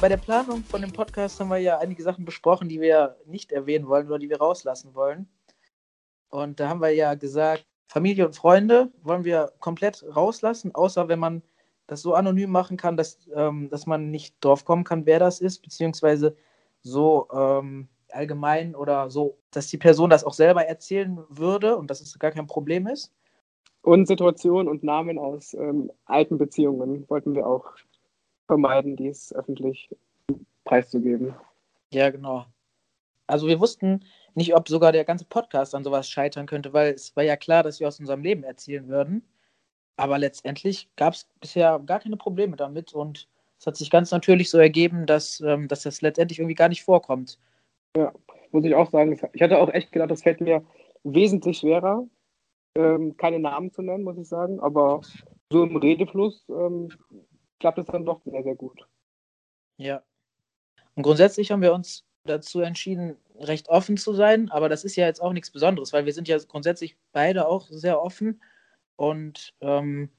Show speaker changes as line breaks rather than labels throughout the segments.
Bei der Planung von dem Podcast haben wir ja einige Sachen besprochen, die wir nicht erwähnen wollen oder die wir rauslassen wollen. Und da haben wir ja gesagt, Familie und Freunde wollen wir komplett rauslassen, außer wenn man das so anonym machen kann, dass, ähm, dass man nicht drauf kommen kann, wer das ist, beziehungsweise so ähm, allgemein oder so, dass die Person das auch selber erzählen würde und dass es gar kein Problem ist.
Und Situationen und Namen aus ähm, alten Beziehungen wollten wir auch vermeiden, dies öffentlich preiszugeben.
Ja, genau. Also wir wussten nicht, ob sogar der ganze Podcast an sowas scheitern könnte, weil es war ja klar, dass wir aus unserem Leben erzählen würden. Aber letztendlich gab es bisher gar keine Probleme damit und es hat sich ganz natürlich so ergeben, dass, ähm, dass das letztendlich irgendwie gar nicht vorkommt.
Ja, muss ich auch sagen. Ich hatte auch echt gedacht, das fällt mir wesentlich schwerer, ähm, keine Namen zu nennen, muss ich sagen. Aber so im Redefluss ähm, klappt es dann doch sehr, sehr gut.
Ja. Und grundsätzlich haben wir uns dazu entschieden, recht offen zu sein, aber das ist ja jetzt auch nichts Besonderes, weil wir sind ja grundsätzlich beide auch sehr offen und ähm,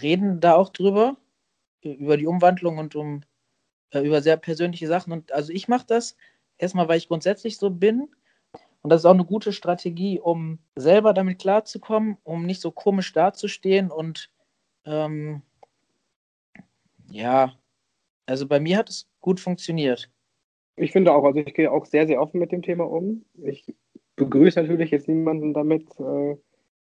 reden da auch drüber, über die Umwandlung und um äh, über sehr persönliche Sachen. Und also ich mache das erstmal, weil ich grundsätzlich so bin. Und das ist auch eine gute Strategie, um selber damit klarzukommen, um nicht so komisch dazustehen. Und ähm, ja, also bei mir hat es gut funktioniert.
Ich finde auch, also ich gehe auch sehr, sehr offen mit dem Thema um. Ich begrüße natürlich jetzt niemanden damit, äh,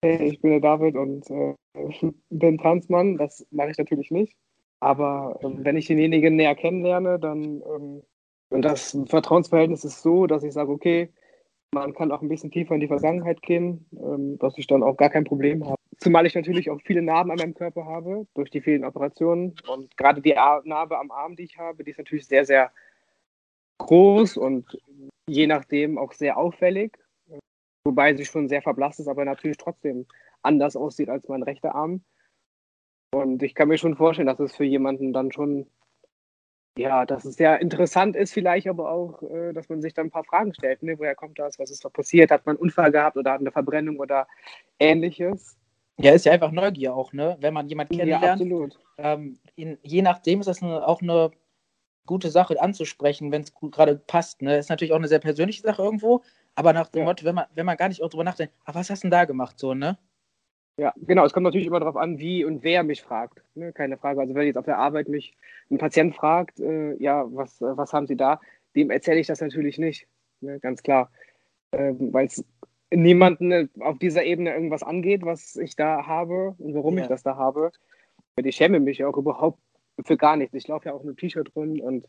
hey, ich bin der David und äh, bin Transmann. Das mache ich natürlich nicht. Aber äh, wenn ich denjenigen näher kennenlerne, dann ähm, und das Vertrauensverhältnis ist so, dass ich sage, okay, man kann auch ein bisschen tiefer in die Vergangenheit gehen, ähm, dass ich dann auch gar kein Problem habe. Zumal ich natürlich auch viele Narben an meinem Körper habe, durch die vielen Operationen. Und gerade die Narbe am Arm, die ich habe, die ist natürlich sehr, sehr groß und je nachdem auch sehr auffällig. Wobei sie schon sehr verblasst ist, aber natürlich trotzdem anders aussieht als mein rechter Arm. Und ich kann mir schon vorstellen, dass es für jemanden dann schon ja, dass es sehr interessant ist, vielleicht aber auch, äh, dass man sich dann ein paar Fragen stellt. Ne? Woher kommt das? Was ist da passiert? Hat man einen Unfall gehabt oder hat eine Verbrennung oder ähnliches?
Ja, ist ja einfach Neugier auch, ne? Wenn man jemanden kennenlernt. Ja,
absolut.
Ähm, in, je nachdem ist das eine, auch eine gute Sache anzusprechen, wenn es gerade passt. Ne? Ist natürlich auch eine sehr persönliche Sache irgendwo, aber nach dem ja. Motto, wenn man, wenn man gar nicht auch drüber nachdenkt, ach, was hast du denn da gemacht, so, ne?
Ja, genau. Es kommt natürlich immer darauf an, wie und wer mich fragt. Ne? Keine Frage. Also wenn jetzt auf der Arbeit mich ein Patient fragt, äh, ja, was, äh, was haben Sie da? Dem erzähle ich das natürlich nicht. Ne? Ganz klar. Ähm, Weil es niemanden äh, auf dieser Ebene irgendwas angeht, was ich da habe und warum ja. ich das da habe. Ich schäme mich auch überhaupt für gar nichts. Ich laufe ja auch mit T-Shirt rum und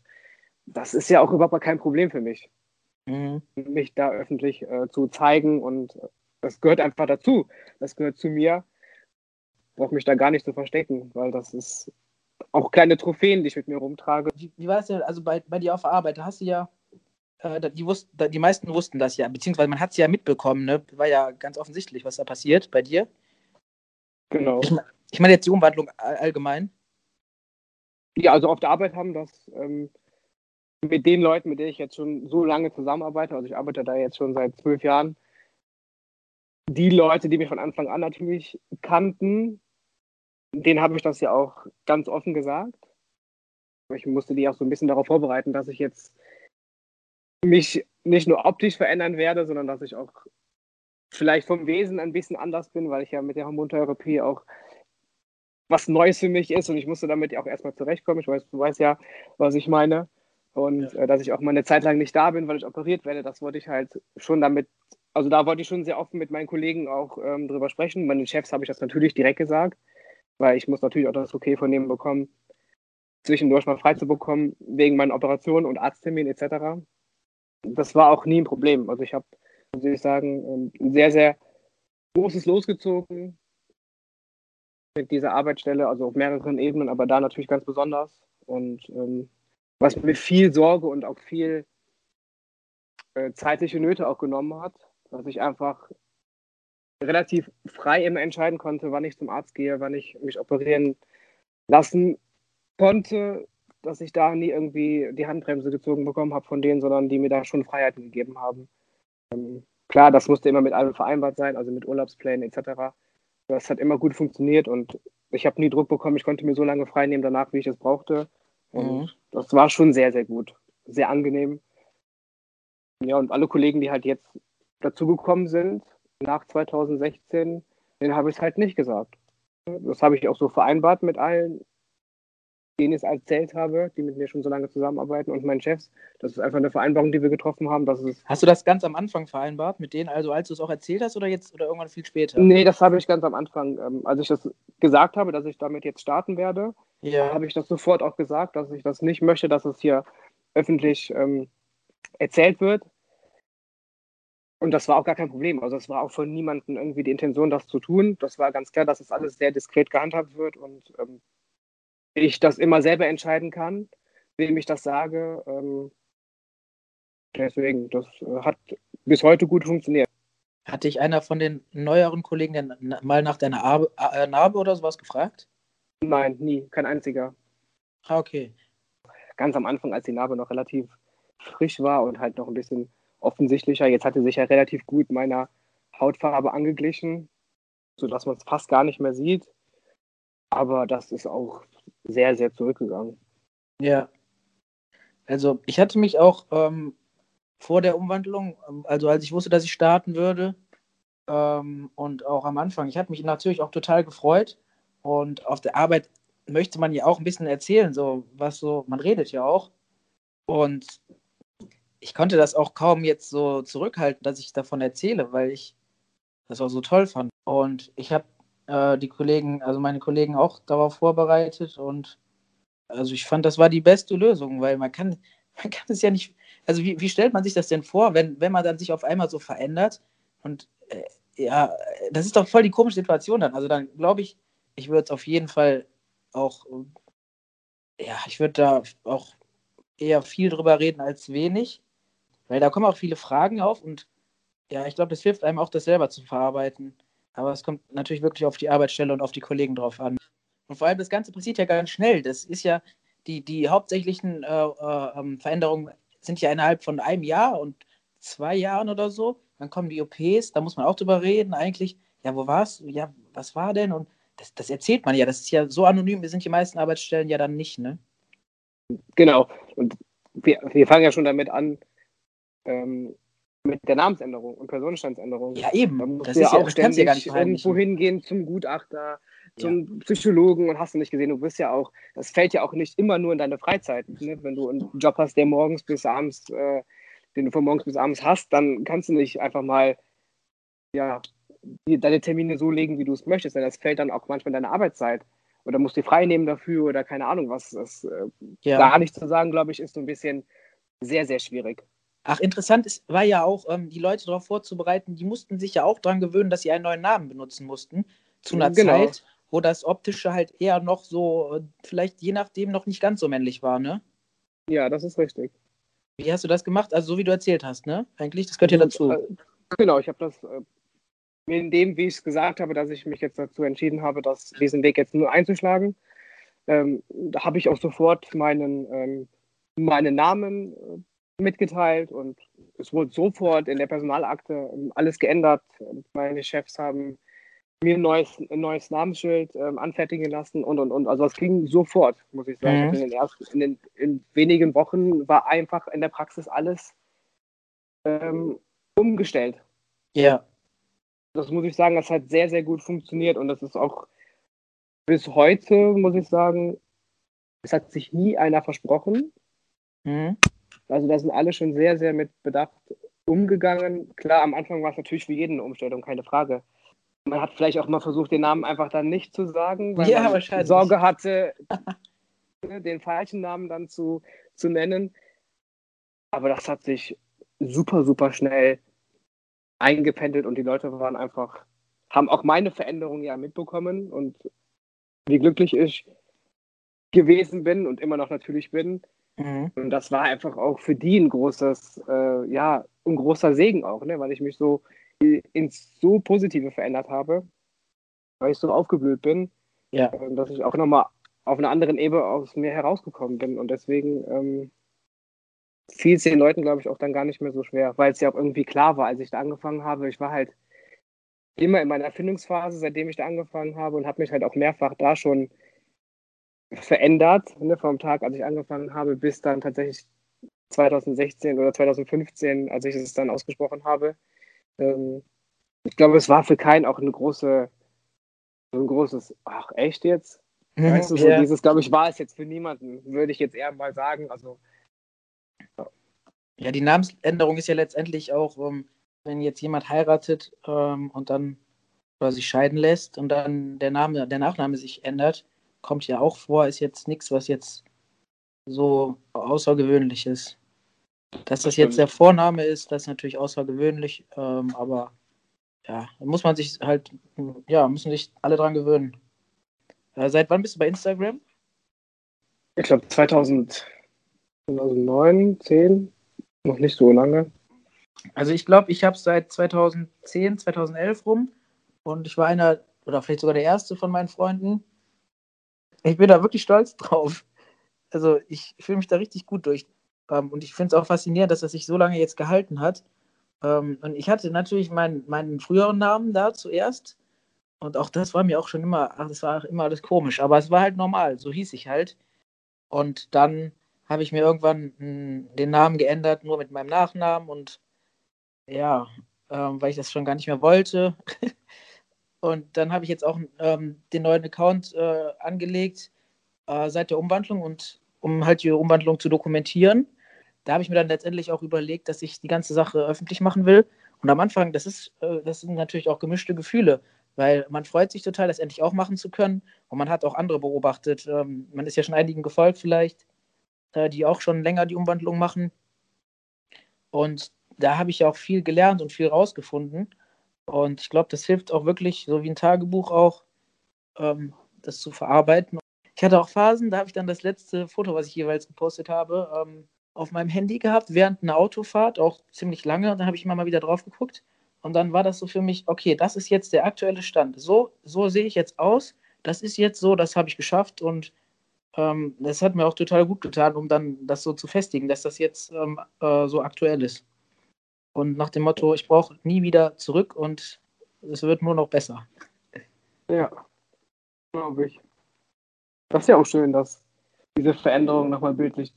das ist ja auch überhaupt kein Problem für mich. Mhm. Mich da öffentlich äh, zu zeigen und äh, das gehört einfach dazu. Das gehört zu mir. Ich brauche mich da gar nicht zu verstecken, weil das ist auch kleine Trophäen, die ich mit mir rumtrage.
Wie, wie war es denn, also bei, bei dir auf der Arbeit, da hast du ja, die, wussten, die meisten wussten das ja, beziehungsweise man hat es ja mitbekommen, ne? War ja ganz offensichtlich, was da passiert bei dir.
Genau.
Ich, ich meine jetzt die Umwandlung allgemein.
Ja, also auf der Arbeit haben das ähm, mit den Leuten, mit denen ich jetzt schon so lange zusammenarbeite, also ich arbeite da jetzt schon seit zwölf Jahren, die Leute, die mich von Anfang an natürlich kannten, denen habe ich das ja auch ganz offen gesagt. Ich musste die auch so ein bisschen darauf vorbereiten, dass ich jetzt mich nicht nur optisch verändern werde, sondern dass ich auch vielleicht vom Wesen ein bisschen anders bin, weil ich ja mit der Hormontherapie auch was Neues für mich ist und ich musste damit auch erstmal zurechtkommen. Ich weiß, du weißt ja, was ich meine. Und ja. äh, dass ich auch mal eine Zeit lang nicht da bin, weil ich operiert werde, das wollte ich halt schon damit also da wollte ich schon sehr offen mit meinen Kollegen auch ähm, drüber sprechen. Meinen Chefs habe ich das natürlich direkt gesagt, weil ich muss natürlich auch das Okay von denen bekommen, zwischendurch mal frei zu bekommen, wegen meinen Operationen und Arztterminen etc. Das war auch nie ein Problem. Also ich habe, muss ich sagen, ein sehr, sehr großes losgezogen mit dieser Arbeitsstelle, also auf mehreren Ebenen, aber da natürlich ganz besonders. Und ähm, was mir viel Sorge und auch viel äh, zeitliche Nöte auch genommen hat, dass ich einfach relativ frei immer entscheiden konnte, wann ich zum Arzt gehe, wann ich mich operieren lassen konnte, dass ich da nie irgendwie die Handbremse gezogen bekommen habe von denen, sondern die mir da schon Freiheiten gegeben haben. Ähm, klar, das musste immer mit allem vereinbart sein, also mit Urlaubsplänen etc. Das hat immer gut funktioniert und ich habe nie Druck bekommen. Ich konnte mir so lange frei nehmen danach, wie ich es brauchte. Und mhm. das war schon sehr, sehr gut. Sehr angenehm. Ja, und alle Kollegen, die halt jetzt dazugekommen sind, nach 2016, denen habe ich es halt nicht gesagt. Das habe ich auch so vereinbart mit allen, denen ich es erzählt habe, die mit mir schon so lange zusammenarbeiten und meinen Chefs. Das ist einfach eine Vereinbarung, die wir getroffen haben. Dass es
hast du das ganz am Anfang vereinbart mit denen, also als du es auch erzählt hast oder jetzt oder irgendwann viel später?
Nee, das habe ich ganz am Anfang. Ähm, als ich das gesagt habe, dass ich damit jetzt starten werde, ja. habe ich das sofort auch gesagt, dass ich das nicht möchte, dass es hier öffentlich ähm, erzählt wird. Und das war auch gar kein Problem. Also es war auch von niemandem irgendwie die Intention, das zu tun. Das war ganz klar, dass es alles sehr diskret gehandhabt wird und ähm, ich das immer selber entscheiden kann, wem ich das sage. Ähm, deswegen, das äh, hat bis heute gut funktioniert.
Hat dich einer von den neueren Kollegen denn mal nach deiner Arbe, äh, Narbe oder sowas gefragt?
Nein, nie, kein einziger.
Ah, okay.
Ganz am Anfang, als die Narbe noch relativ frisch war und halt noch ein bisschen offensichtlicher. Jetzt hat sie sich ja relativ gut meiner Hautfarbe angeglichen, sodass man es fast gar nicht mehr sieht. Aber das ist auch sehr, sehr zurückgegangen.
Ja. Also ich hatte mich auch ähm, vor der Umwandlung, ähm, also als ich wusste, dass ich starten würde ähm, und auch am Anfang, ich hatte mich natürlich auch total gefreut und auf der Arbeit möchte man ja auch ein bisschen erzählen, so was so, man redet ja auch und ich konnte das auch kaum jetzt so zurückhalten, dass ich davon erzähle, weil ich das auch so toll fand. Und ich habe äh, die Kollegen, also meine Kollegen auch darauf vorbereitet und also ich fand, das war die beste Lösung, weil man kann, man kann es ja nicht, also wie, wie stellt man sich das denn vor, wenn, wenn man dann sich auf einmal so verändert und äh, ja, das ist doch voll die komische Situation dann. Also dann glaube ich, ich würde es auf jeden Fall auch, ja, ich würde da auch eher viel drüber reden als wenig. Weil da kommen auch viele Fragen auf und ja, ich glaube, das hilft einem auch, das selber zu verarbeiten. Aber es kommt natürlich wirklich auf die Arbeitsstelle und auf die Kollegen drauf an. Und vor allem das Ganze passiert ja ganz schnell. Das ist ja, die, die hauptsächlichen äh, äh, ähm, Veränderungen sind ja innerhalb von einem Jahr und zwei Jahren oder so. Dann kommen die OPs, da muss man auch drüber reden, eigentlich. Ja, wo war's? Ja, was war denn? Und das, das erzählt man ja. Das ist ja so anonym, wir sind die meisten Arbeitsstellen ja dann nicht, ne?
Genau. Und wir, wir fangen ja schon damit an, ähm, mit der Namensänderung und Personenstandsänderung.
Ja, eben.
Da musst das du ja auch ständig ja irgendwo hingehen zum Gutachter, zum ja. Psychologen und hast du nicht gesehen, du bist ja auch, das fällt ja auch nicht immer nur in deine Freizeit. Ne? Wenn du einen Job hast, der morgens bis abends, äh, den du von morgens bis abends hast, dann kannst du nicht einfach mal ja, deine Termine so legen, wie du es möchtest, denn das fällt dann auch manchmal in deine Arbeitszeit. Oder musst du frei nehmen dafür oder keine Ahnung was. Das, äh, ja. Gar nicht zu sagen, glaube ich, ist so ein bisschen sehr, sehr schwierig.
Ach, interessant ist, war ja auch, ähm, die Leute darauf vorzubereiten, die mussten sich ja auch daran gewöhnen, dass sie einen neuen Namen benutzen mussten. Zu einer genau. Zeit, wo das Optische halt eher noch so, äh, vielleicht je nachdem noch nicht ganz so männlich war, ne?
Ja, das ist richtig.
Wie hast du das gemacht? Also so wie du erzählt hast, ne? Eigentlich, das gehört ja dazu. Äh,
genau, ich habe das äh, in dem, wie ich es gesagt habe, dass ich mich jetzt dazu entschieden habe, dass diesen Weg jetzt nur einzuschlagen. Ähm, da habe ich auch sofort meinen, ähm, meinen Namen äh, mitgeteilt und es wurde sofort in der Personalakte ähm, alles geändert. Meine Chefs haben mir ein neues, ein neues Namensschild ähm, anfertigen lassen und und und. Also es ging sofort, muss ich sagen. Mhm. In, den ersten, in, den, in wenigen Wochen war einfach in der Praxis alles ähm, umgestellt.
Ja.
Das muss ich sagen, das hat sehr, sehr gut funktioniert und das ist auch bis heute, muss ich sagen, es hat sich nie einer versprochen. Mhm. Also da sind alle schon sehr, sehr mit Bedacht umgegangen. Klar, am Anfang war es natürlich für jeden eine Umstellung, keine Frage. Man hat vielleicht auch mal versucht, den Namen einfach dann nicht zu sagen, weil ja, man Sorge hatte, den falschen Namen dann zu, zu nennen. Aber das hat sich super, super schnell eingependelt und die Leute waren einfach, haben auch meine Veränderung ja mitbekommen und wie glücklich ich gewesen bin und immer noch natürlich bin, Mhm. Und das war einfach auch für die ein großes, äh, ja, ein großer Segen auch, ne? weil ich mich so ins so Positive verändert habe, weil ich so aufgeblüht bin, ja. äh, dass ich auch nochmal auf einer anderen Ebene aus mir herausgekommen bin. Und deswegen ähm, fiel es den Leuten, glaube ich, auch dann gar nicht mehr so schwer, weil es ja auch irgendwie klar war, als ich da angefangen habe. Ich war halt immer in meiner Erfindungsphase, seitdem ich da angefangen habe und habe mich halt auch mehrfach da schon verändert, ne, vom Tag, als ich angefangen habe, bis dann tatsächlich 2016 oder 2015, als ich es dann ausgesprochen habe. Ähm, ich glaube, es war für keinen auch eine große, so ein großes, ach echt jetzt? Mhm, weißt du, so ja. dieses, glaube ich, war es jetzt für niemanden, würde ich jetzt eher mal sagen. Also,
ja. ja, die Namensänderung ist ja letztendlich auch, ähm, wenn jetzt jemand heiratet ähm, und dann oder sich scheiden lässt und dann der Name, der Nachname sich ändert, kommt ja auch vor, ist jetzt nichts, was jetzt so außergewöhnlich ist. Dass das jetzt der Vorname ist, das ist natürlich außergewöhnlich, ähm, aber ja, da muss man sich halt, ja, müssen sich alle dran gewöhnen. Äh, seit wann bist du bei Instagram?
Ich glaube 2009, 10, noch nicht so lange.
Also ich glaube, ich habe seit 2010, 2011 rum und ich war einer oder vielleicht sogar der erste von meinen Freunden. Ich bin da wirklich stolz drauf. Also ich fühle mich da richtig gut durch. Ähm, und ich finde es auch faszinierend, dass das sich so lange jetzt gehalten hat. Ähm, und ich hatte natürlich meinen, meinen früheren Namen da zuerst. Und auch das war mir auch schon immer, ach, das war immer alles komisch. Aber es war halt normal, so hieß ich halt. Und dann habe ich mir irgendwann hm, den Namen geändert, nur mit meinem Nachnamen. Und ja, ähm, weil ich das schon gar nicht mehr wollte. Und dann habe ich jetzt auch ähm, den neuen Account äh, angelegt äh, seit der Umwandlung und um halt die Umwandlung zu dokumentieren. Da habe ich mir dann letztendlich auch überlegt, dass ich die ganze Sache öffentlich machen will. Und am Anfang, das ist, äh, das sind natürlich auch gemischte Gefühle, weil man freut sich total, das endlich auch machen zu können. Und man hat auch andere beobachtet. Ähm, man ist ja schon einigen gefolgt vielleicht, äh, die auch schon länger die Umwandlung machen. Und da habe ich ja auch viel gelernt und viel rausgefunden. Und ich glaube, das hilft auch wirklich, so wie ein Tagebuch auch, ähm, das zu verarbeiten. Ich hatte auch Phasen, da habe ich dann das letzte Foto, was ich jeweils gepostet habe, ähm, auf meinem Handy gehabt, während einer Autofahrt, auch ziemlich lange. Und dann habe ich immer mal wieder drauf geguckt. Und dann war das so für mich, okay, das ist jetzt der aktuelle Stand. So, so sehe ich jetzt aus. Das ist jetzt so, das habe ich geschafft. Und ähm, das hat mir auch total gut getan, um dann das so zu festigen, dass das jetzt ähm, äh, so aktuell ist. Und nach dem Motto, ich brauche nie wieder zurück und es wird nur noch besser.
Ja, glaube ich. Das ist ja auch schön, dass diese Veränderung nochmal bildlich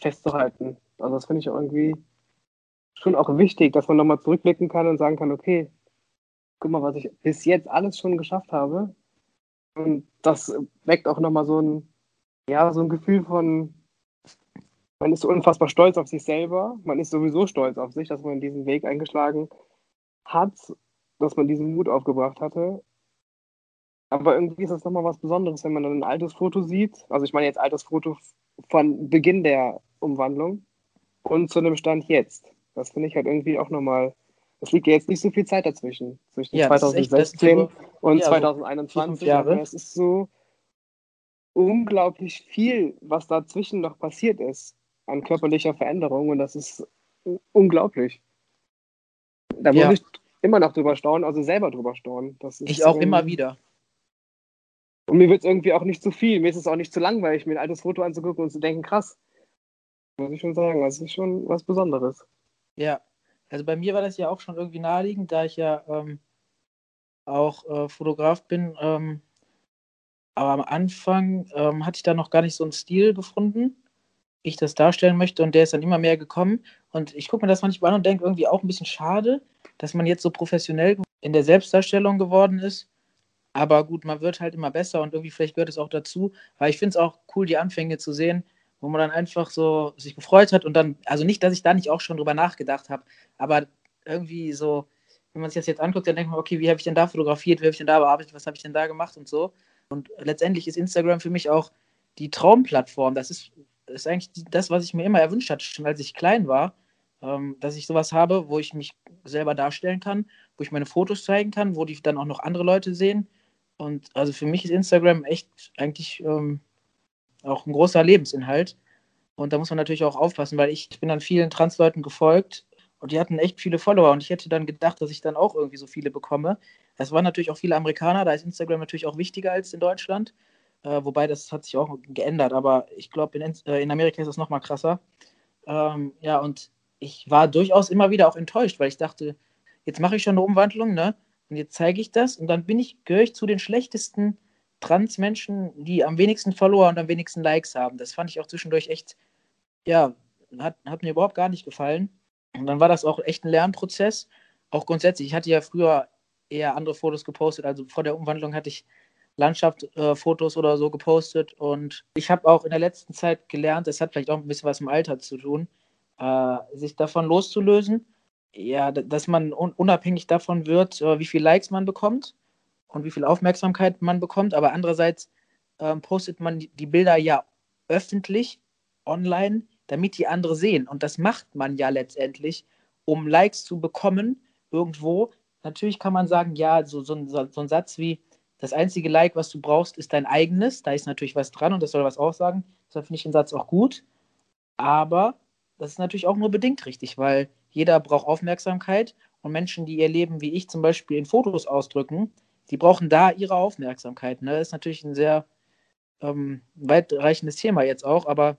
festzuhalten. Also das finde ich irgendwie schon auch wichtig, dass man nochmal zurückblicken kann und sagen kann, okay, guck mal, was ich bis jetzt alles schon geschafft habe. Und das weckt auch nochmal so ein, ja, so ein Gefühl von man ist so unfassbar stolz auf sich selber. Man ist sowieso stolz auf sich, dass man diesen Weg eingeschlagen hat, dass man diesen Mut aufgebracht hatte. Aber irgendwie ist das nochmal was Besonderes, wenn man dann ein altes Foto sieht. Also ich meine jetzt altes Foto von Beginn der Umwandlung und zu einem Stand jetzt. Das finde ich halt irgendwie auch nochmal. Es liegt ja jetzt nicht so viel Zeit dazwischen. Zwischen ja, 2016 echt, und ja, 2021. Jahre. es ist so unglaublich viel, was dazwischen noch passiert ist an körperlicher Veränderung und das ist unglaublich. Da muss ja. ich immer noch drüber staunen, also selber drüber staunen.
ich auch immer wieder.
Und mir wird es irgendwie auch nicht zu viel. Mir ist es auch nicht zu langweilig, mir ein altes Foto anzugucken und zu denken, krass. Muss ich schon sagen, das ist schon was Besonderes.
Ja, also bei mir war das ja auch schon irgendwie naheliegend, da ich ja ähm, auch äh, Fotograf bin. Ähm, aber am Anfang ähm, hatte ich da noch gar nicht so einen Stil gefunden ich das darstellen möchte. Und der ist dann immer mehr gekommen. Und ich gucke mir das manchmal an und denke irgendwie auch ein bisschen schade, dass man jetzt so professionell in der Selbstdarstellung geworden ist. Aber gut, man wird halt immer besser und irgendwie vielleicht gehört es auch dazu. Weil ich finde es auch cool, die Anfänge zu sehen, wo man dann einfach so sich gefreut hat und dann, also nicht, dass ich da nicht auch schon drüber nachgedacht habe, aber irgendwie so, wenn man sich das jetzt anguckt, dann denkt man, okay, wie habe ich denn da fotografiert, wie habe ich denn da bearbeitet, was habe ich denn da gemacht und so. Und letztendlich ist Instagram für mich auch die Traumplattform. Das ist ist eigentlich das, was ich mir immer erwünscht hatte, schon als ich klein war, ähm, dass ich sowas habe, wo ich mich selber darstellen kann, wo ich meine Fotos zeigen kann, wo die dann auch noch andere Leute sehen. Und also für mich ist Instagram echt eigentlich ähm, auch ein großer Lebensinhalt. Und da muss man natürlich auch aufpassen, weil ich, bin dann vielen Transleuten gefolgt und die hatten echt viele Follower und ich hätte dann gedacht, dass ich dann auch irgendwie so viele bekomme. Es waren natürlich auch viele Amerikaner, da ist Instagram natürlich auch wichtiger als in Deutschland. Äh, wobei das hat sich auch geändert, aber ich glaube, in, äh, in Amerika ist das nochmal krasser. Ähm, ja, und ich war durchaus immer wieder auch enttäuscht, weil ich dachte, jetzt mache ich schon eine Umwandlung, ne? Und jetzt zeige ich das und dann bin ich, gehöre ich zu den schlechtesten Trans-Menschen, die am wenigsten Follower und am wenigsten Likes haben. Das fand ich auch zwischendurch echt, ja, hat, hat mir überhaupt gar nicht gefallen. Und dann war das auch echt ein Lernprozess. Auch grundsätzlich, ich hatte ja früher eher andere Fotos gepostet. Also vor der Umwandlung hatte ich Landschaftsfotos äh, oder so gepostet. Und ich habe auch in der letzten Zeit gelernt, das hat vielleicht auch ein bisschen was im Alter zu tun, äh, sich davon loszulösen. Ja, dass man un unabhängig davon wird, äh, wie viele Likes man bekommt und wie viel Aufmerksamkeit man bekommt. Aber andererseits ähm, postet man die Bilder ja öffentlich online, damit die andere sehen. Und das macht man ja letztendlich, um Likes zu bekommen irgendwo. Natürlich kann man sagen, ja, so, so, so ein Satz wie, das einzige Like, was du brauchst, ist dein eigenes. Da ist natürlich was dran und das soll was aussagen. Deshalb finde ich den Satz auch gut. Aber das ist natürlich auch nur bedingt richtig, weil jeder braucht Aufmerksamkeit und Menschen, die ihr Leben wie ich zum Beispiel in Fotos ausdrücken, die brauchen da ihre Aufmerksamkeit. Ne? Das ist natürlich ein sehr ähm, weitreichendes Thema jetzt auch, aber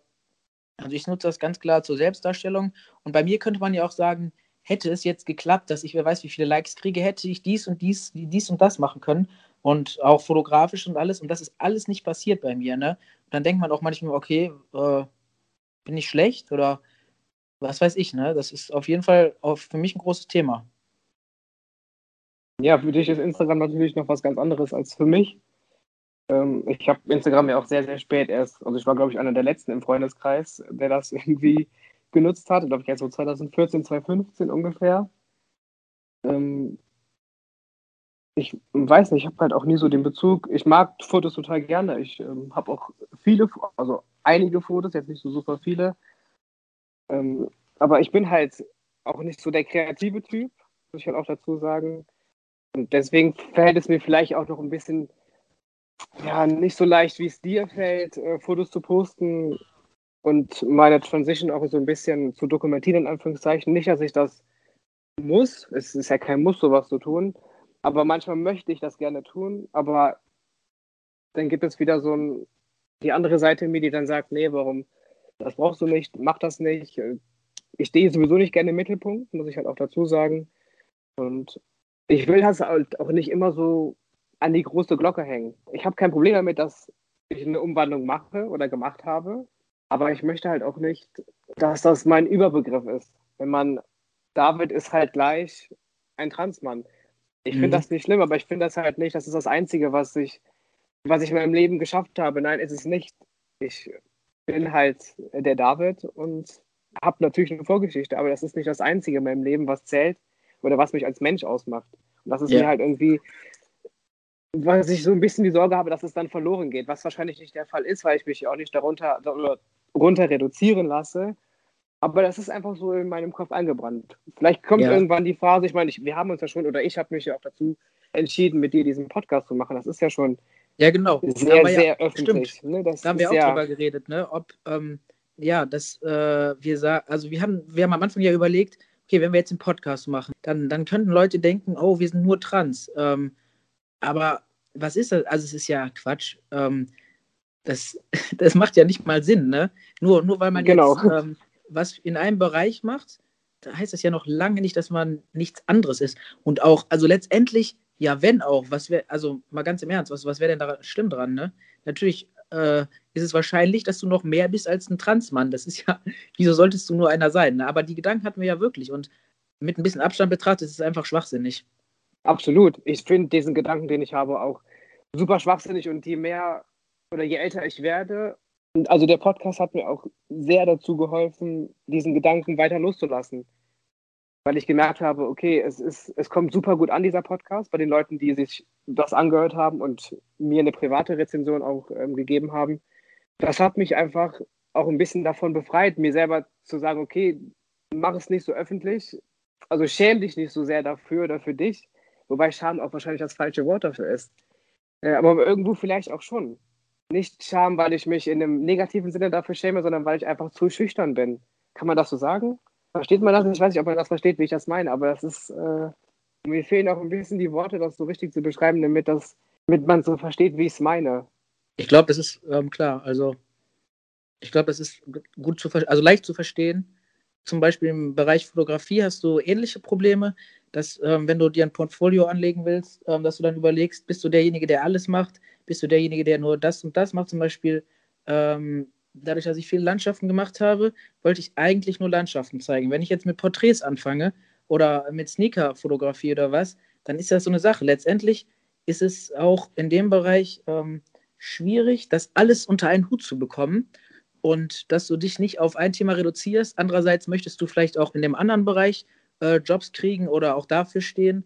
also ich nutze das ganz klar zur Selbstdarstellung. Und bei mir könnte man ja auch sagen, hätte es jetzt geklappt, dass ich wer weiß, wie viele Likes kriege, hätte ich dies und dies, dies und das machen können. Und auch fotografisch und alles. Und das ist alles nicht passiert bei mir. Ne? Und dann denkt man auch manchmal, okay, äh, bin ich schlecht oder was weiß ich, ne? Das ist auf jeden Fall auch für mich ein großes Thema.
Ja, für dich ist Instagram natürlich noch was ganz anderes als für mich. Ähm, ich habe Instagram ja auch sehr, sehr spät erst, also ich war, glaube ich, einer der letzten im Freundeskreis, der das irgendwie genutzt hat. Glaube ich, jetzt so 2014, 2015 ungefähr. Ähm, ich weiß nicht, ich habe halt auch nie so den Bezug. Ich mag Fotos total gerne. Ich ähm, habe auch viele, also einige Fotos, jetzt nicht so super viele. Ähm, aber ich bin halt auch nicht so der kreative Typ, muss ich halt auch dazu sagen. Und deswegen fällt es mir vielleicht auch noch ein bisschen, ja, nicht so leicht, wie es dir fällt, äh, Fotos zu posten und meine Transition auch so ein bisschen zu dokumentieren, in Anführungszeichen. Nicht, dass ich das muss, es ist ja kein Muss, sowas zu tun, aber manchmal möchte ich das gerne tun, aber dann gibt es wieder so ein, die andere Seite in mir, die dann sagt, nee, warum, das brauchst du nicht, mach das nicht. Ich stehe sowieso nicht gerne im Mittelpunkt, muss ich halt auch dazu sagen. Und ich will das halt auch nicht immer so an die große Glocke hängen. Ich habe kein Problem damit, dass ich eine Umwandlung mache oder gemacht habe, aber ich möchte halt auch nicht, dass das mein Überbegriff ist. Wenn man, David ist halt gleich ein Transmann. Ich mhm. finde das nicht schlimm, aber ich finde das halt nicht, das ist das Einzige, was ich, was ich in meinem Leben geschafft habe. Nein, ist es nicht. Ich bin halt der David und habe natürlich eine Vorgeschichte, aber das ist nicht das Einzige in meinem Leben, was zählt oder was mich als Mensch ausmacht. Und das ist yeah. mir halt irgendwie, was ich so ein bisschen die Sorge habe, dass es dann verloren geht, was wahrscheinlich nicht der Fall ist, weil ich mich auch nicht darunter, darunter reduzieren lasse. Aber das ist einfach so in meinem Kopf eingebrannt. Vielleicht kommt ja. irgendwann die Phase, ich meine, ich, wir haben uns ja schon, oder ich habe mich ja auch dazu entschieden, mit dir diesen Podcast zu machen. Das ist ja schon
ja, genau.
Sehr, sehr ja, öffentlich.
Stimmt. Ne? da haben wir auch ja, drüber geredet, ne? ob, ähm, ja, dass äh, wir sagen, also wir haben, wir haben am Anfang ja überlegt, okay, wenn wir jetzt einen Podcast machen, dann, dann könnten Leute denken, oh, wir sind nur trans. Ähm, aber was ist das? Also es ist ja Quatsch. Ähm, das, das macht ja nicht mal Sinn, ne? Nur, nur weil man genau. jetzt ähm, was in einem Bereich macht, da heißt das ja noch lange nicht, dass man nichts anderes ist. Und auch, also letztendlich ja, wenn auch, was wäre, also mal ganz im Ernst, was, was wäre denn da schlimm dran, ne? Natürlich äh, ist es wahrscheinlich, dass du noch mehr bist als ein Transmann. Das ist ja, wieso solltest du nur einer sein? Ne? Aber die Gedanken hatten wir ja wirklich und mit ein bisschen Abstand betrachtet ist es einfach schwachsinnig.
Absolut. Ich finde diesen Gedanken, den ich habe, auch super schwachsinnig und je mehr oder je älter ich werde, also der Podcast hat mir auch sehr dazu geholfen, diesen Gedanken weiter loszulassen weil ich gemerkt habe, okay, es, ist, es kommt super gut an, dieser Podcast, bei den Leuten, die sich das angehört haben und mir eine private Rezension auch ähm, gegeben haben. Das hat mich einfach auch ein bisschen davon befreit, mir selber zu sagen, okay, mach es nicht so öffentlich, also schäm dich nicht so sehr dafür oder für dich, wobei Scham auch wahrscheinlich das falsche Wort dafür ist. Äh, aber irgendwo vielleicht auch schon. Nicht Scham, weil ich mich in einem negativen Sinne dafür schäme, sondern weil ich einfach zu schüchtern bin. Kann man das so sagen? Versteht man das? Ich weiß nicht, ob man das versteht, wie ich das meine, aber das ist, äh, mir fehlen auch ein bisschen die Worte, das so richtig zu beschreiben, damit, das, damit man so versteht, wie ich es meine.
Ich glaube, das ist ähm, klar. Also, ich glaube, das ist gut zu also leicht zu verstehen. Zum Beispiel im Bereich Fotografie hast du ähnliche Probleme. Dass ähm, wenn du dir ein Portfolio anlegen willst, ähm, dass du dann überlegst, bist du derjenige, der alles macht, bist du derjenige, der nur das und das macht, zum Beispiel ähm, dadurch, dass ich viele Landschaften gemacht habe, wollte ich eigentlich nur Landschaften zeigen. Wenn ich jetzt mit Porträts anfange oder mit Sneaker-Fotografie oder was, dann ist das so eine Sache. Letztendlich ist es auch in dem Bereich ähm, schwierig, das alles unter einen Hut zu bekommen und dass du dich nicht auf ein Thema reduzierst. Andererseits möchtest du vielleicht auch in dem anderen Bereich äh, Jobs kriegen oder auch dafür stehen.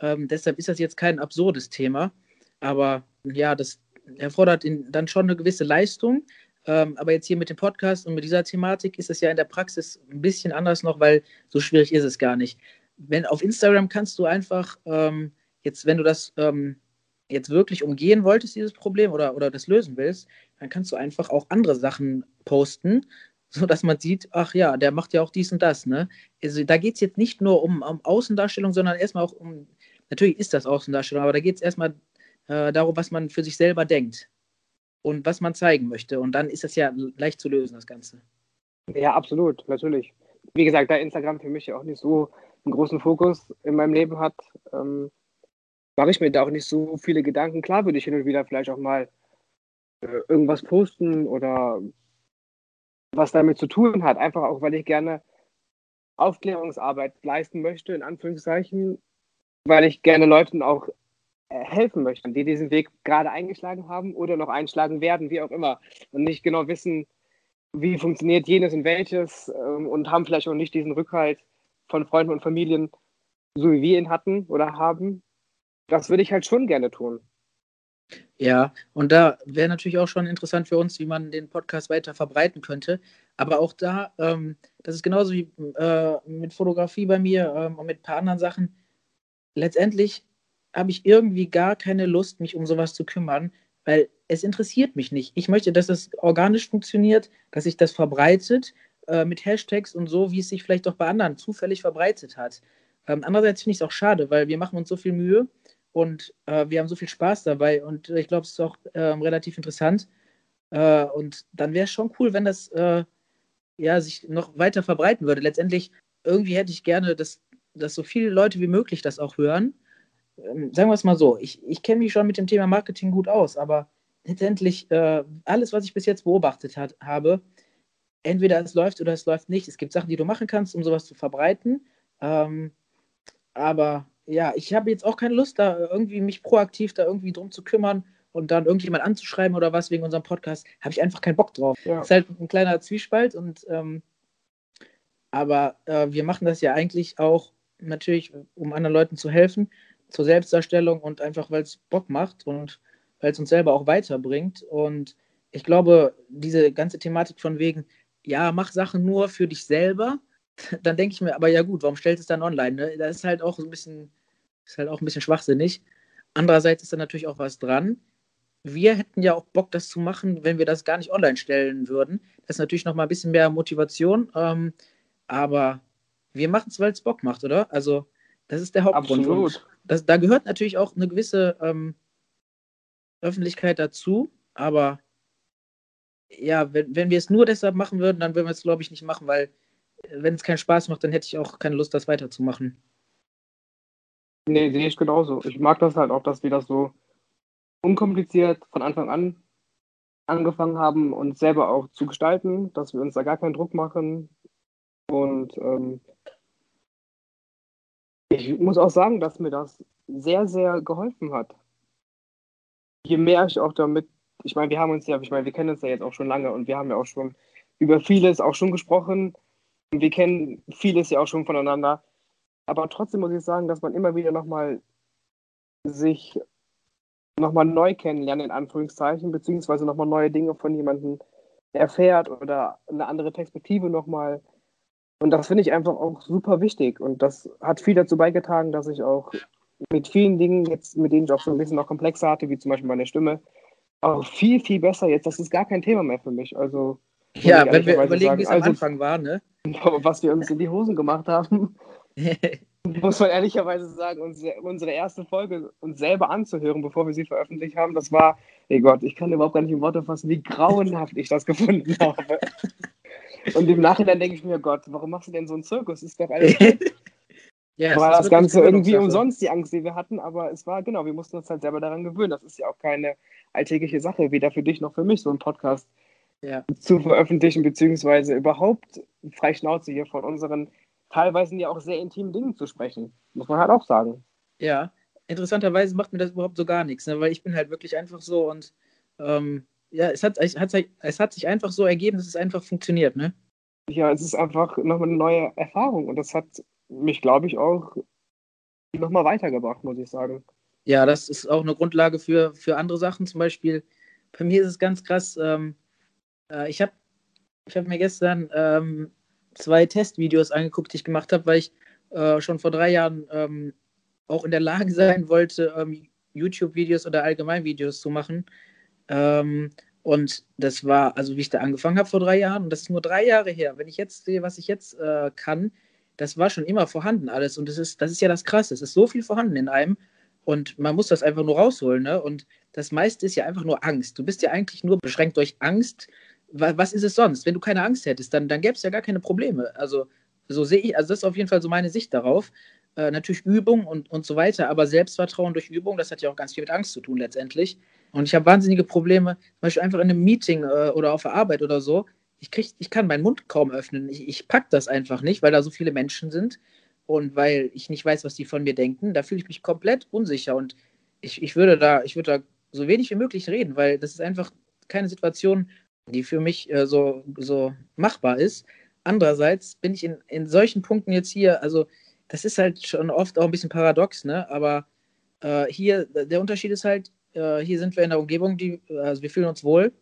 Ähm, deshalb ist das jetzt kein absurdes Thema. Aber ja, das erfordert in, dann schon eine gewisse Leistung. Ähm, aber jetzt hier mit dem Podcast und mit dieser Thematik ist es ja in der Praxis ein bisschen anders noch, weil so schwierig ist es gar nicht. Wenn auf Instagram kannst du einfach ähm, jetzt, wenn du das ähm, jetzt wirklich umgehen wolltest, dieses Problem oder, oder das lösen willst, dann kannst du einfach auch andere Sachen posten, sodass man sieht, ach ja, der macht ja auch dies und das. Ne? Also da geht es jetzt nicht nur um, um Außendarstellung, sondern erstmal auch um, natürlich ist das Außendarstellung, aber da geht es erstmal äh, darum, was man für sich selber denkt und was man zeigen möchte. Und dann ist das ja leicht zu lösen, das Ganze.
Ja, absolut, natürlich. Wie gesagt, da Instagram für mich ja auch nicht so einen großen Fokus in meinem Leben hat, ähm, mache ich mir da auch nicht so viele Gedanken. Klar würde ich hin und wieder vielleicht auch mal äh, irgendwas posten oder was damit zu tun hat. Einfach auch, weil ich gerne Aufklärungsarbeit leisten möchte, in Anführungszeichen, weil ich gerne Leuten auch äh, helfen möchte, die diesen Weg gerade eingeschlagen haben oder noch einschlagen werden, wie auch immer, und nicht genau wissen, wie funktioniert jenes und welches ähm, und haben vielleicht auch nicht diesen Rückhalt von Freunden und Familien, so wie wir ihn hatten oder haben das würde ich halt schon gerne tun.
Ja, und da wäre natürlich auch schon interessant für uns, wie man den Podcast weiter verbreiten könnte. Aber auch da, ähm, das ist genauso wie äh, mit Fotografie bei mir ähm, und mit ein paar anderen Sachen. Letztendlich habe ich irgendwie gar keine Lust, mich um sowas zu kümmern, weil es interessiert mich nicht. Ich möchte, dass das organisch funktioniert, dass sich das verbreitet äh, mit Hashtags und so, wie es sich vielleicht auch bei anderen zufällig verbreitet hat. Ähm, andererseits finde ich es auch schade, weil wir machen uns so viel Mühe und äh, wir haben so viel Spaß dabei und ich glaube, es ist auch ähm, relativ interessant. Äh, und dann wäre es schon cool, wenn das äh, ja, sich noch weiter verbreiten würde. Letztendlich, irgendwie hätte ich gerne, dass, dass so viele Leute wie möglich das auch hören. Ähm, sagen wir es mal so, ich, ich kenne mich schon mit dem Thema Marketing gut aus, aber letztendlich äh, alles, was ich bis jetzt beobachtet hat, habe, entweder es läuft oder es läuft nicht. Es gibt Sachen, die du machen kannst, um sowas zu verbreiten. Ähm, aber ja, ich habe jetzt auch keine Lust, da irgendwie mich proaktiv da irgendwie drum zu kümmern und dann irgendjemand anzuschreiben oder was wegen unserem Podcast, habe ich einfach keinen Bock drauf. Ja. Das ist halt ein kleiner Zwiespalt und ähm, aber äh, wir machen das ja eigentlich auch natürlich, um anderen Leuten zu helfen, zur Selbstdarstellung und einfach, weil es Bock macht und weil es uns selber auch weiterbringt. Und ich glaube, diese ganze Thematik von wegen, ja, mach Sachen nur für dich selber, dann denke ich mir, aber ja gut, warum stellt es dann online? Ne? Das ist halt auch so ein bisschen, ist halt auch ein bisschen schwachsinnig. Andererseits ist da natürlich auch was dran. Wir hätten ja auch Bock, das zu machen, wenn wir das gar nicht online stellen würden. Das ist natürlich noch mal ein bisschen mehr Motivation. Ähm, aber wir machen es, weil es Bock macht, oder? Also, das ist der Hauptgrund. Absolut. Das, da gehört natürlich auch eine gewisse ähm, Öffentlichkeit dazu. Aber ja, wenn, wenn wir es nur deshalb machen würden, dann würden wir es, glaube ich, nicht machen, weil wenn es keinen Spaß macht, dann hätte ich auch keine Lust, das weiterzumachen.
Nee, sehe ich genauso. Ich mag das halt auch, dass wir das so unkompliziert von Anfang an angefangen haben, uns selber auch zu gestalten, dass wir uns da gar keinen Druck machen. Und ähm, ich muss auch sagen, dass mir das sehr, sehr geholfen hat. Je mehr ich auch damit, ich meine, wir haben uns ja, ich meine, wir kennen uns ja jetzt auch schon lange und wir haben ja auch schon über vieles auch schon gesprochen, wir kennen vieles ja auch schon voneinander. Aber trotzdem muss ich sagen, dass man immer wieder nochmal sich nochmal neu kennenlernt, in Anführungszeichen, beziehungsweise nochmal neue Dinge von jemandem erfährt oder eine andere Perspektive nochmal. Und das finde ich einfach auch super wichtig. Und das hat viel dazu beigetragen, dass ich auch mit vielen Dingen, jetzt, mit denen ich auch so ein bisschen noch komplexer hatte, wie zum Beispiel meine Stimme, auch viel, viel besser jetzt. Das ist gar kein Thema mehr für mich. Also
ja, wenn wir überlegen, wie es am also, Anfang war, ne?
Was wir uns in die Hosen gemacht haben, muss man ehrlicherweise sagen, unsere erste Folge uns selber anzuhören, bevor wir sie veröffentlicht haben, das war, ey Gott, ich kann überhaupt gar nicht in Worte fassen, wie grauenhaft ich das gefunden habe. Und im Nachhinein denke ich mir, Gott, warum machst du denn so einen Zirkus? Ist doch alles. Ja, war das Ganze irgendwie umsonst, die Angst, die wir hatten, aber es war, genau, wir mussten uns halt selber daran gewöhnen. Das ist ja auch keine alltägliche Sache, weder für dich noch für mich, so einen Podcast ja. zu veröffentlichen, beziehungsweise überhaupt frei Schnauze hier von unseren teilweise ja auch sehr intimen Dingen zu sprechen. Muss man halt auch sagen.
Ja, interessanterweise macht mir das überhaupt so gar nichts, ne? weil ich bin halt wirklich einfach so und ähm, ja, es hat, es, hat, es hat sich einfach so ergeben, dass es einfach funktioniert, ne?
Ja, es ist einfach nochmal eine neue Erfahrung und das hat mich, glaube ich, auch nochmal weitergebracht, muss ich sagen.
Ja, das ist auch eine Grundlage für, für andere Sachen. Zum Beispiel, bei mir ist es ganz krass, ähm, äh, ich habe ich hab mir gestern ähm, zwei Testvideos angeguckt, die ich gemacht habe, weil ich äh, schon vor drei Jahren ähm, auch in der Lage sein wollte, ähm, YouTube-Videos oder allgemein Videos zu machen. Ähm, und das war, also wie ich da angefangen habe vor drei Jahren, und das ist nur drei Jahre her. Wenn ich jetzt sehe, was ich jetzt äh, kann, das war schon immer vorhanden alles. Und das ist, das ist ja das Krasse. Es ist so viel vorhanden in einem. Und man muss das einfach nur rausholen. Ne? Und das meiste ist ja einfach nur Angst. Du bist ja eigentlich nur beschränkt durch Angst. Was ist es sonst? Wenn du keine Angst hättest, dann, dann gäbe es ja gar keine Probleme. Also, so sehe ich, also das ist auf jeden Fall so meine Sicht darauf. Äh, natürlich Übung und, und so weiter, aber Selbstvertrauen durch Übung, das hat ja auch ganz viel mit Angst zu tun letztendlich. Und ich habe wahnsinnige Probleme, zum Beispiel einfach in einem Meeting äh, oder auf der Arbeit oder so. Ich, krieg, ich kann meinen Mund kaum öffnen. Ich, ich pack das einfach nicht, weil da so viele Menschen sind und weil ich nicht weiß, was die von mir denken. Da fühle ich mich komplett unsicher und ich, ich würde da, ich würde da so wenig wie möglich reden, weil das ist einfach keine Situation, die für mich äh, so, so machbar ist. Andererseits bin ich in, in solchen Punkten jetzt hier, also das ist halt schon oft auch ein bisschen paradox, ne? Aber äh, hier, der Unterschied ist halt, äh, hier sind wir in der Umgebung, die, also wir fühlen uns wohl.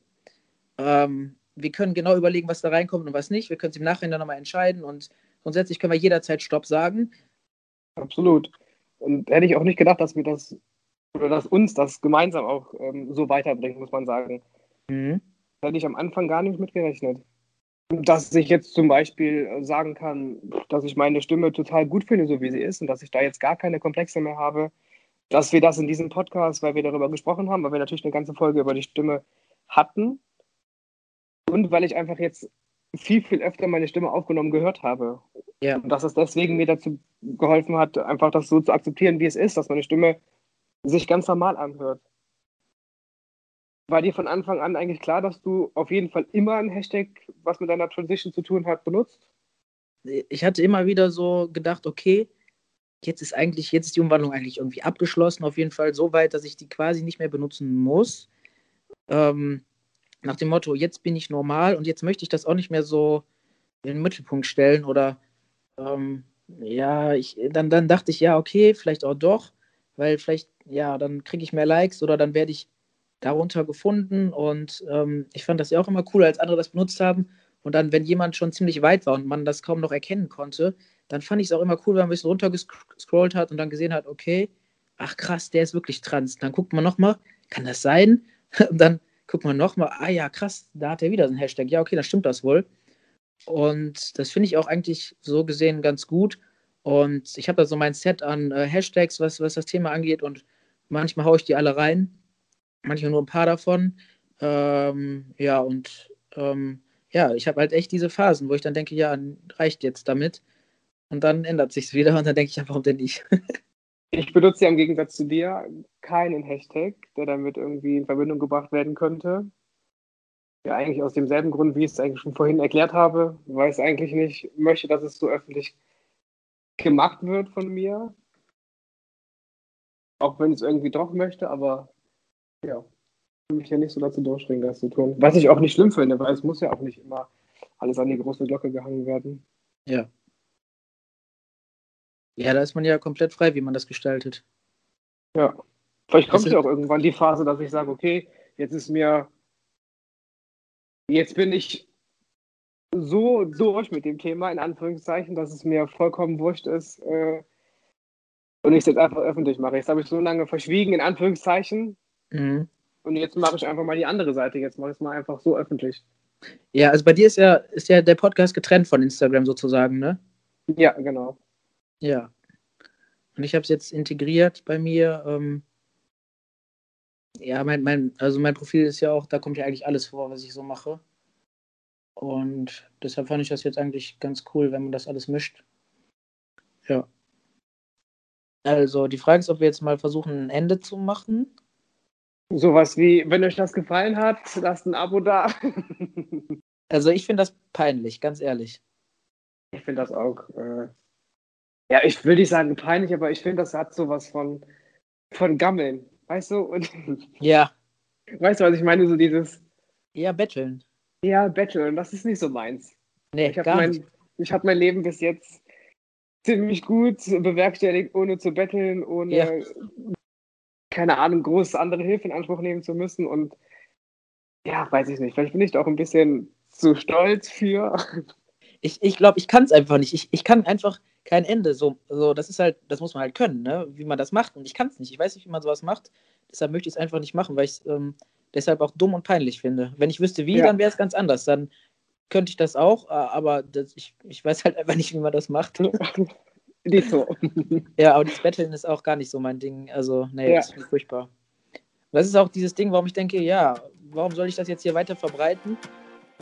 Ähm, wir können genau überlegen, was da reinkommt und was nicht. Wir können es im Nachhinein nochmal entscheiden und grundsätzlich können wir jederzeit Stopp sagen.
Absolut. Und hätte ich auch nicht gedacht, dass wir das oder dass uns das gemeinsam auch ähm, so weiterbringt, muss man sagen. Mhm. Hätte ich am Anfang gar nicht mit gerechnet. Dass ich jetzt zum Beispiel äh, sagen kann, dass ich meine Stimme total gut finde, so wie sie ist, und dass ich da jetzt gar keine Komplexe mehr habe, dass wir das in diesem Podcast, weil wir darüber gesprochen haben, weil wir natürlich eine ganze Folge über die Stimme hatten und weil ich einfach jetzt viel, viel öfter meine Stimme aufgenommen gehört habe. Ja. Und dass es deswegen mir dazu geholfen hat, einfach das so zu akzeptieren, wie es ist, dass meine Stimme sich ganz normal anhört. War dir von Anfang an eigentlich klar, dass du auf jeden Fall immer ein Hashtag, was mit deiner Transition zu tun hat, benutzt?
Ich hatte immer wieder so gedacht, okay, jetzt ist eigentlich, jetzt ist die Umwandlung eigentlich irgendwie abgeschlossen, auf jeden Fall so weit, dass ich die quasi nicht mehr benutzen muss. Ähm, nach dem Motto, jetzt bin ich normal und jetzt möchte ich das auch nicht mehr so in den Mittelpunkt stellen oder ähm, ja, ich, dann, dann dachte ich, ja, okay, vielleicht auch doch, weil vielleicht, ja, dann kriege ich mehr Likes oder dann werde ich darunter gefunden und ähm, ich fand das ja auch immer cool, als andere das benutzt haben und dann, wenn jemand schon ziemlich weit war und man das kaum noch erkennen konnte, dann fand ich es auch immer cool, wenn man ein bisschen runtergescrollt hat und dann gesehen hat, okay, ach krass, der ist wirklich trans. Dann guckt man nochmal, kann das sein? Und dann guckt man nochmal, ah ja, krass, da hat er wieder so ein Hashtag. Ja, okay, dann stimmt das wohl. Und das finde ich auch eigentlich so gesehen ganz gut. Und ich habe da so mein Set an äh, Hashtags, was, was das Thema angeht. Und manchmal haue ich die alle rein, manchmal nur ein paar davon. Ähm, ja, und ähm, ja, ich habe halt echt diese Phasen, wo ich dann denke, ja, reicht jetzt damit. Und dann ändert sich wieder und dann denke ich, ja, warum denn nicht?
ich benutze ja im Gegensatz zu dir keinen Hashtag, der damit irgendwie in Verbindung gebracht werden könnte. Ja, eigentlich aus demselben Grund, wie ich es eigentlich schon vorhin erklärt habe, weil ich es eigentlich nicht möchte, dass es so öffentlich gemacht wird von mir. Auch wenn ich es irgendwie doch möchte, aber ja, ich will mich ja nicht so dazu durchringen, das zu tun. Was ich auch nicht schlimm finde, weil es muss ja auch nicht immer alles an die große Glocke gehangen werden.
Ja. Ja, da ist man ja komplett frei, wie man das gestaltet.
Ja. Vielleicht kommt ja auch irgendwann die Phase, dass ich sage, okay, jetzt ist mir, jetzt bin ich so durch mit dem Thema, in Anführungszeichen, dass es mir vollkommen wurscht ist äh, und ich es jetzt einfach öffentlich mache. Jetzt habe ich so lange verschwiegen, in Anführungszeichen. Mhm. Und jetzt mache ich einfach mal die andere Seite. Jetzt mache ich es mal einfach so öffentlich.
Ja, also bei dir ist ja, ist ja der Podcast getrennt von Instagram sozusagen, ne?
Ja, genau.
Ja. Und ich habe es jetzt integriert bei mir. Ähm, ja, mein, mein, also mein Profil ist ja auch, da kommt ja eigentlich alles vor, was ich so mache. Und deshalb fand ich das jetzt eigentlich ganz cool, wenn man das alles mischt. Ja. Also, die Frage ist, ob wir jetzt mal versuchen, ein Ende zu machen.
Sowas wie, wenn euch das gefallen hat, lasst ein Abo da.
Also, ich finde das peinlich, ganz ehrlich.
Ich finde das auch, äh, ja, ich will nicht sagen peinlich, aber ich finde, das hat sowas von, von Gammeln, weißt du? Und
Ja,
weißt du, was ich meine? So dieses,
eher betteln.
ja, Betteln, das ist nicht so meins.
Nee,
Ich habe mein, ich hab mein Leben bis jetzt ziemlich gut bewerkstelligt, ohne zu betteln, ohne,
Ja.
Keine Ahnung, groß andere Hilfe in Anspruch nehmen zu müssen. Und ja, weiß ich nicht. Vielleicht bin ich da auch ein bisschen zu stolz für.
Ich, ich glaube, ich kann es einfach nicht. Ich, ich kann einfach kein Ende. So, so, das ist halt, das muss man halt können, ne? wie man das macht. Und ich kann es nicht. Ich weiß nicht, wie man sowas macht. Deshalb möchte ich es einfach nicht machen, weil ich es ähm, deshalb auch dumm und peinlich finde. Wenn ich wüsste, wie,
Ja.
dann wäre es ganz anders. Dann könnte ich das auch, aber das, ich, ich weiß halt einfach nicht, wie man das macht.
Nicht so.
Ja, aber das Betteln ist auch gar nicht so mein Ding. Also, nee,
Ja.
das ist furchtbar. Und das ist auch dieses Ding, warum ich denke, ja, warum soll ich das jetzt hier weiter verbreiten?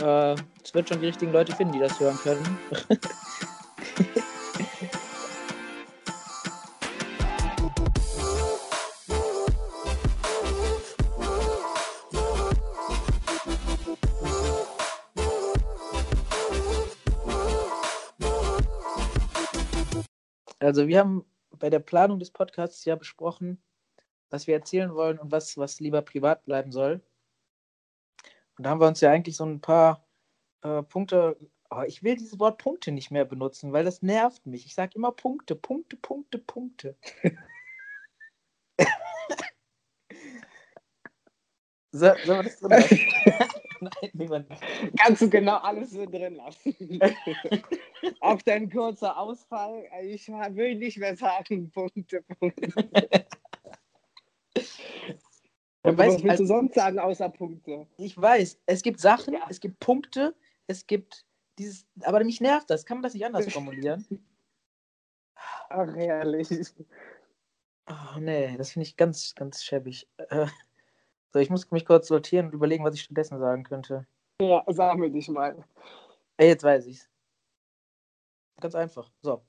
Äh, es wird schon die richtigen Leute finden, die das hören können. Also, wir haben bei der Planung des Podcasts ja besprochen, was wir erzählen wollen und was, was lieber privat bleiben soll. Und da haben wir uns ja eigentlich so ein paar äh, Punkte. Oh, ich will dieses Wort Punkte nicht mehr benutzen, weil das nervt mich. Ich sage immer Punkte, Punkte, Punkte, Punkte. so, sollen wir das drin lassen? Nein, niemand.
Kannst du genau alles so drin lassen. Auch dein kurzer Ausfall, ich will nicht mehr sagen, Punkte, Punkte.
Ja,
Und
weiß
was
ich,
willst du
also-
sonst sagen außer Punkte?
Ich weiß, es gibt Sachen,
Ja.
es gibt Punkte, es gibt dieses, aber mich nervt das. Kann man das nicht anders formulieren?
Ach, herrlich.
Oh, nee, das finde ich ganz, ganz schäbig. Äh, so, ich muss mich kurz sortieren und überlegen, was ich stattdessen sagen könnte.
Ja, sag mir dich mal.
Ey, jetzt weiß ich's. Ganz einfach. So.